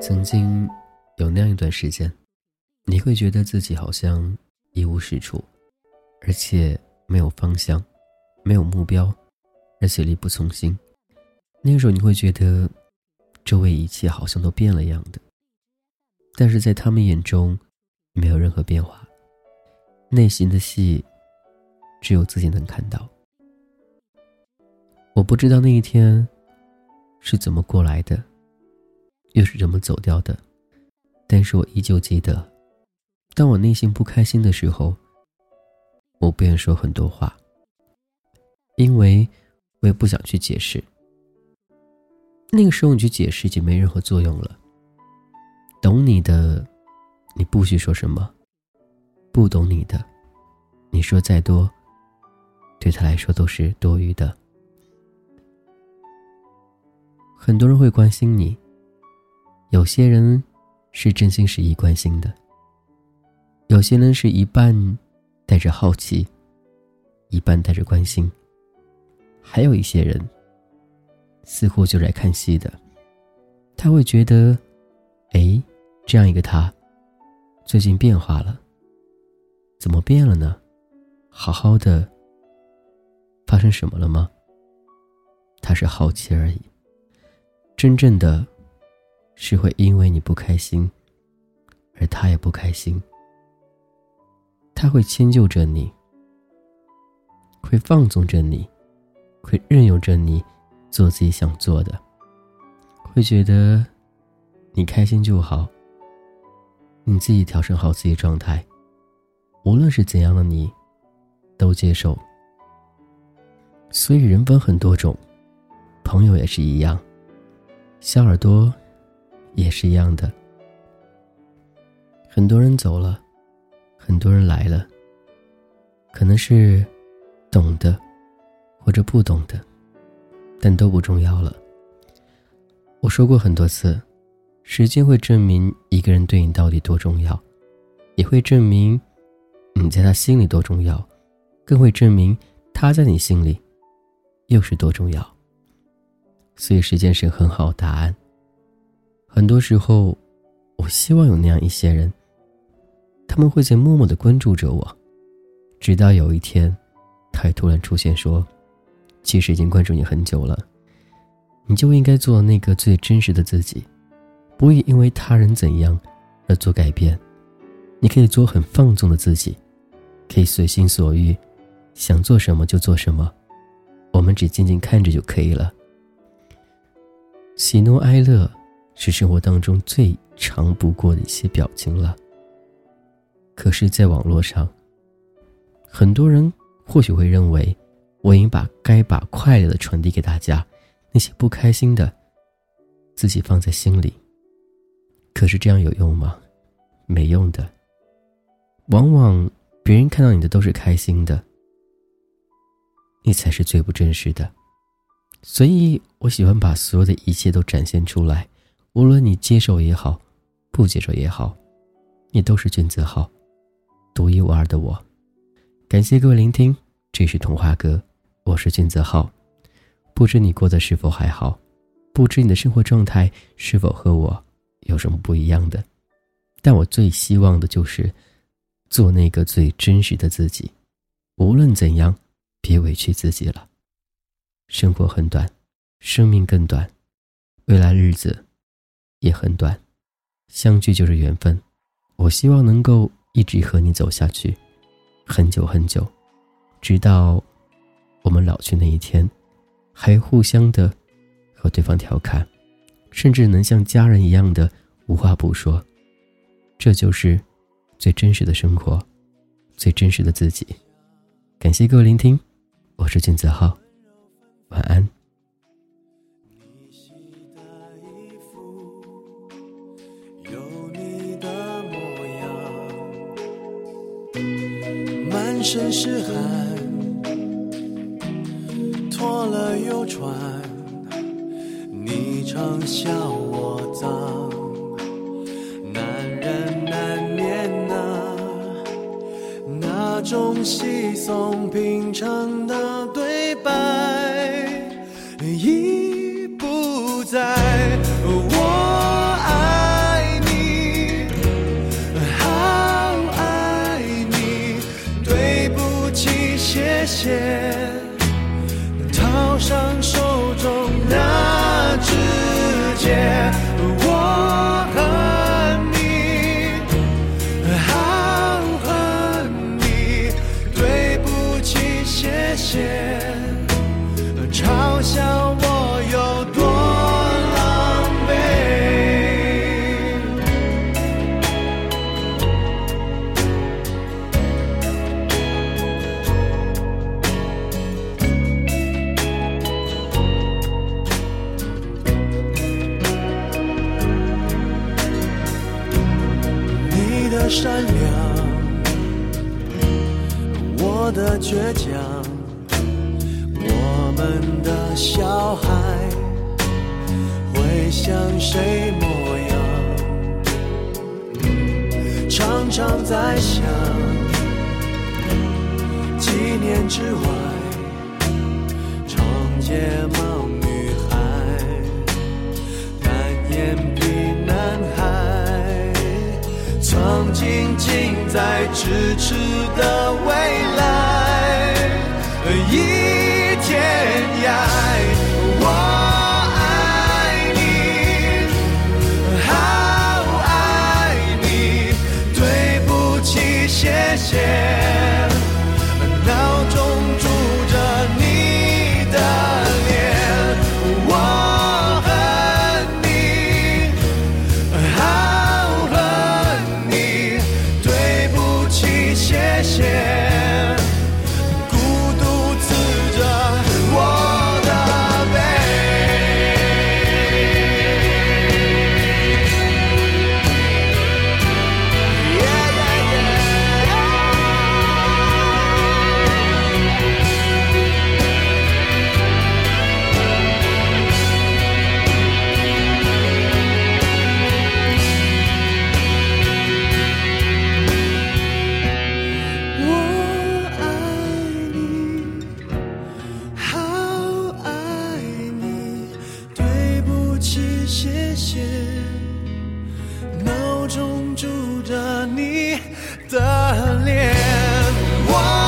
曾经有那样一段时间，你会觉得自己好像一无是处，而且没有方向，没有目标，而且力不从心。那个时候你会觉得，周围一切好像都变了样的。但是在他们眼中，没有任何变化，内心的戏，只有自己能看到。我不知道那一天是怎么过来的。又是怎么走掉的？但是我依旧记得，当我内心不开心的时候，我不愿说很多话，因为我也不想去解释。那个时候你去解释已经没任何作用了。懂你的，你不许说什么；不懂你的，你说再多，对他来说都是多余的。很多人会关心你。有些人是真心实意关心的，有些人是一半带着好奇，一半带着关心，还有一些人似乎就来看戏的。他会觉得，哎，这样一个他，最近变化了，怎么变了呢？好好的，发生什么了吗？他是好奇而已，真正的。是会因为你不开心，而他也不开心。他会迁就着你，会放纵着你，会任由着你做自己想做的，会觉得你开心就好。你自己调整好自己状态，无论是怎样的你，都接受。所以人分很多种，朋友也是一样。小耳朵。也是一样的，很多人走了，很多人来了。可能是懂的，或者不懂的，但都不重要了。我说过很多次，时间会证明一个人对你到底多重要，也会证明你在他心里多重要，更会证明他在你心里又是多重要。所以，时间是很好答案。很多时候，我希望有那样一些人，他们会在默默的关注着我，直到有一天，他突然出现，说：“其实已经关注你很久了，你就应该做那个最真实的自己，不会因为他人怎样而做改变。你可以做很放纵的自己，可以随心所欲，想做什么就做什么，我们只静静看着就可以了。喜怒哀乐。”是生活当中最常不过的一些表情了。可是，在网络上，很多人或许会认为，我已经把该把快乐的传递给大家，那些不开心的，自己放在心里。可是这样有用吗？没用的。往往别人看到你的都是开心的，你才是最不真实的。所以我喜欢把所有的一切都展现出来。无论你接受也好，不接受也好，你都是君子好，独一无二的我。感谢各位聆听，这是童话哥，我是君子浩。不知你过得是否还好？不知你的生活状态是否和我有什么不一样的？但我最希望的就是做那个最真实的自己。无论怎样，别委屈自己了。生活很短，生命更短，未来日子。也很短，相聚就是缘分。我希望能够一直和你走下去，很久很久，直到我们老去那一天，还互相的和对方调侃，甚至能像家人一样的无话不说。这就是最真实的生活，最真实的自己。感谢各位聆听，我是金子浩，晚安。满身是汗，脱了又穿。你常笑我脏，男人难免啊，那种稀松平常的上手善良，我的倔强，我们的小孩会像谁模样？常常在想，几年之外，长睫毛沉浸在咫尺的未来的脸。我